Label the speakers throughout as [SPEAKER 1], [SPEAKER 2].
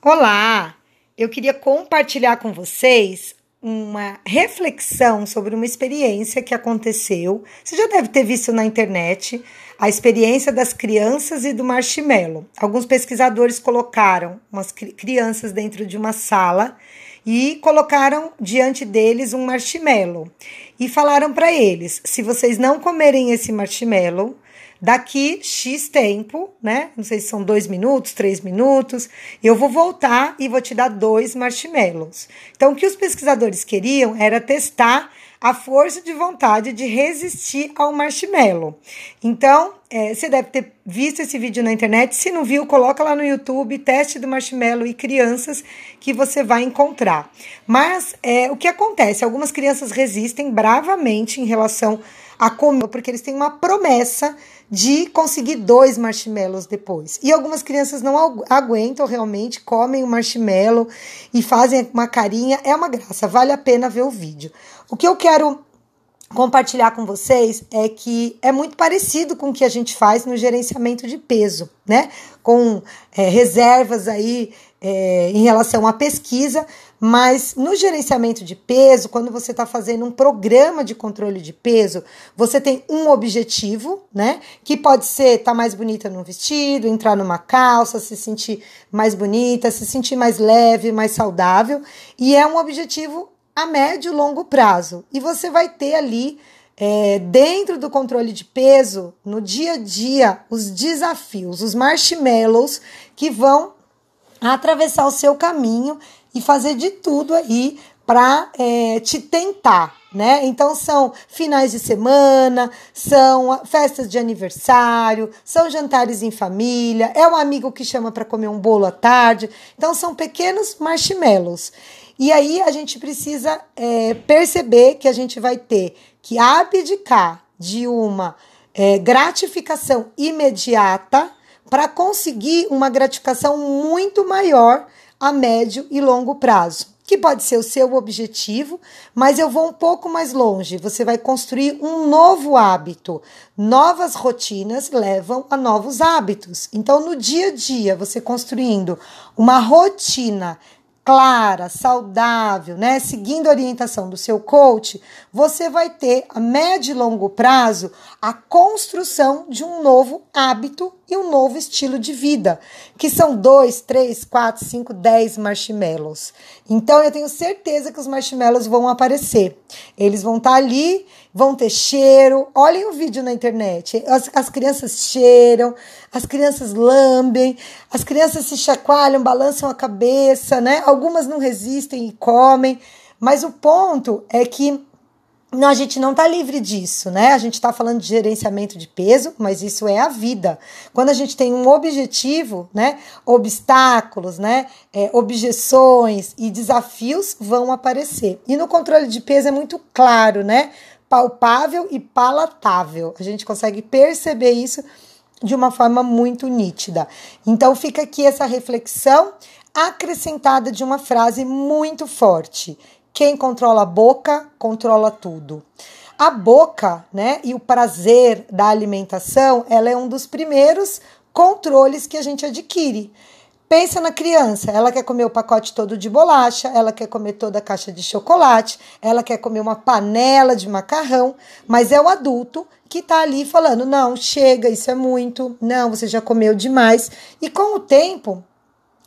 [SPEAKER 1] Olá! Eu queria compartilhar com vocês uma reflexão sobre uma experiência que aconteceu. Você já deve ter visto na internet a experiência das crianças e do marshmallow. Alguns pesquisadores colocaram umas crianças dentro de uma sala e colocaram diante deles um marshmallow e falaram para eles: se vocês não comerem esse marshmallow, daqui X tempo, né? Não sei se são dois minutos, três minutos, eu vou voltar e vou te dar dois marshmallows. Então, o que os pesquisadores queriam era testar a força de vontade de resistir ao marshmallow. Então, é, você deve ter visto esse vídeo na internet. Se não viu, coloca lá no YouTube, teste do marshmallow e crianças que você vai encontrar. Mas é, o que acontece? Algumas crianças resistem bravamente em relação a comer, porque eles têm uma promessa de conseguir dois marshmallows depois. E algumas crianças não aguentam realmente, comem o marshmallow e fazem uma carinha. É uma graça, vale a pena ver o vídeo. O que eu quero compartilhar com vocês é que é muito parecido com o que a gente faz no gerenciamento de peso, né? Com é, reservas aí é, em relação à pesquisa, mas no gerenciamento de peso, quando você está fazendo um programa de controle de peso, você tem um objetivo, né? Que pode ser estar tá mais bonita no vestido, entrar numa calça, se sentir mais bonita, se sentir mais leve, mais saudável, e é um objetivo a médio e longo prazo. E você vai ter ali, é, dentro do controle de peso, no dia a dia, os desafios, os marshmallows que vão atravessar o seu caminho e fazer de tudo aí para é, te tentar, né? Então são finais de semana, são festas de aniversário, são jantares em família, é um amigo que chama para comer um bolo à tarde. Então são pequenos marshmallows. E aí a gente precisa é, perceber que a gente vai ter que abdicar de uma é, gratificação imediata para conseguir uma gratificação muito maior a médio e longo prazo, que pode ser o seu objetivo, mas eu vou um pouco mais longe. Você vai construir um novo hábito. Novas rotinas levam a novos hábitos. Então, no dia a dia, você construindo uma rotina clara, saudável, né, seguindo a orientação do seu coach, você vai ter a médio e longo prazo a construção de um novo hábito e um novo estilo de vida, que são dois, três, quatro, cinco, dez marshmallows. Então eu tenho certeza que os marshmallows vão aparecer. Eles vão estar tá ali, vão ter cheiro. Olhem o vídeo na internet. As, as crianças cheiram, as crianças lambem, as crianças se chacoalham, balançam a cabeça, né? Algumas não resistem e comem. Mas o ponto é que não, a gente não está livre disso, né? A gente está falando de gerenciamento de peso, mas isso é a vida. Quando a gente tem um objetivo, né? Obstáculos, né? É, objeções e desafios vão aparecer. E no controle de peso é muito claro, né? Palpável e palatável. A gente consegue perceber isso de uma forma muito nítida. Então fica aqui essa reflexão acrescentada de uma frase muito forte quem controla a boca, controla tudo. A boca, né, e o prazer da alimentação, ela é um dos primeiros controles que a gente adquire. Pensa na criança, ela quer comer o pacote todo de bolacha, ela quer comer toda a caixa de chocolate, ela quer comer uma panela de macarrão, mas é o adulto que tá ali falando: não, chega, isso é muito, não, você já comeu demais. E com o tempo,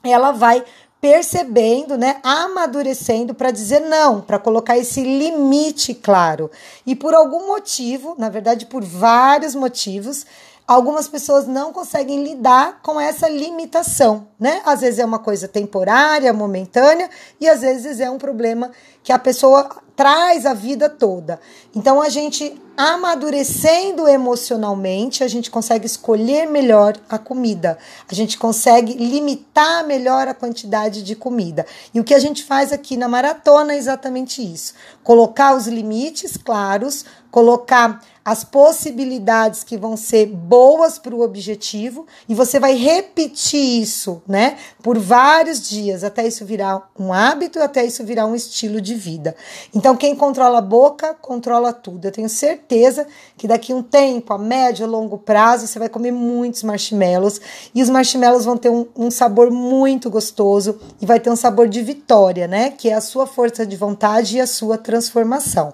[SPEAKER 1] ela vai percebendo, né, amadurecendo para dizer não, para colocar esse limite claro. E por algum motivo, na verdade por vários motivos, algumas pessoas não conseguem lidar com essa limitação, né? Às vezes é uma coisa temporária, momentânea, e às vezes é um problema que a pessoa traz a vida toda. Então a gente amadurecendo emocionalmente, a gente consegue escolher melhor a comida. A gente consegue limitar melhor a quantidade de comida. E o que a gente faz aqui na maratona é exatamente isso: colocar os limites claros, colocar as possibilidades que vão ser boas para o objetivo e você vai repetir isso, né, por vários dias até isso virar um hábito, até isso virar um estilo de vida. Então, quem controla a boca, controla tudo. Eu tenho certeza que daqui a um tempo, a médio ou longo prazo, você vai comer muitos marshmallows e os marshmallows vão ter um, um sabor muito gostoso e vai ter um sabor de vitória, né? Que é a sua força de vontade e a sua transformação.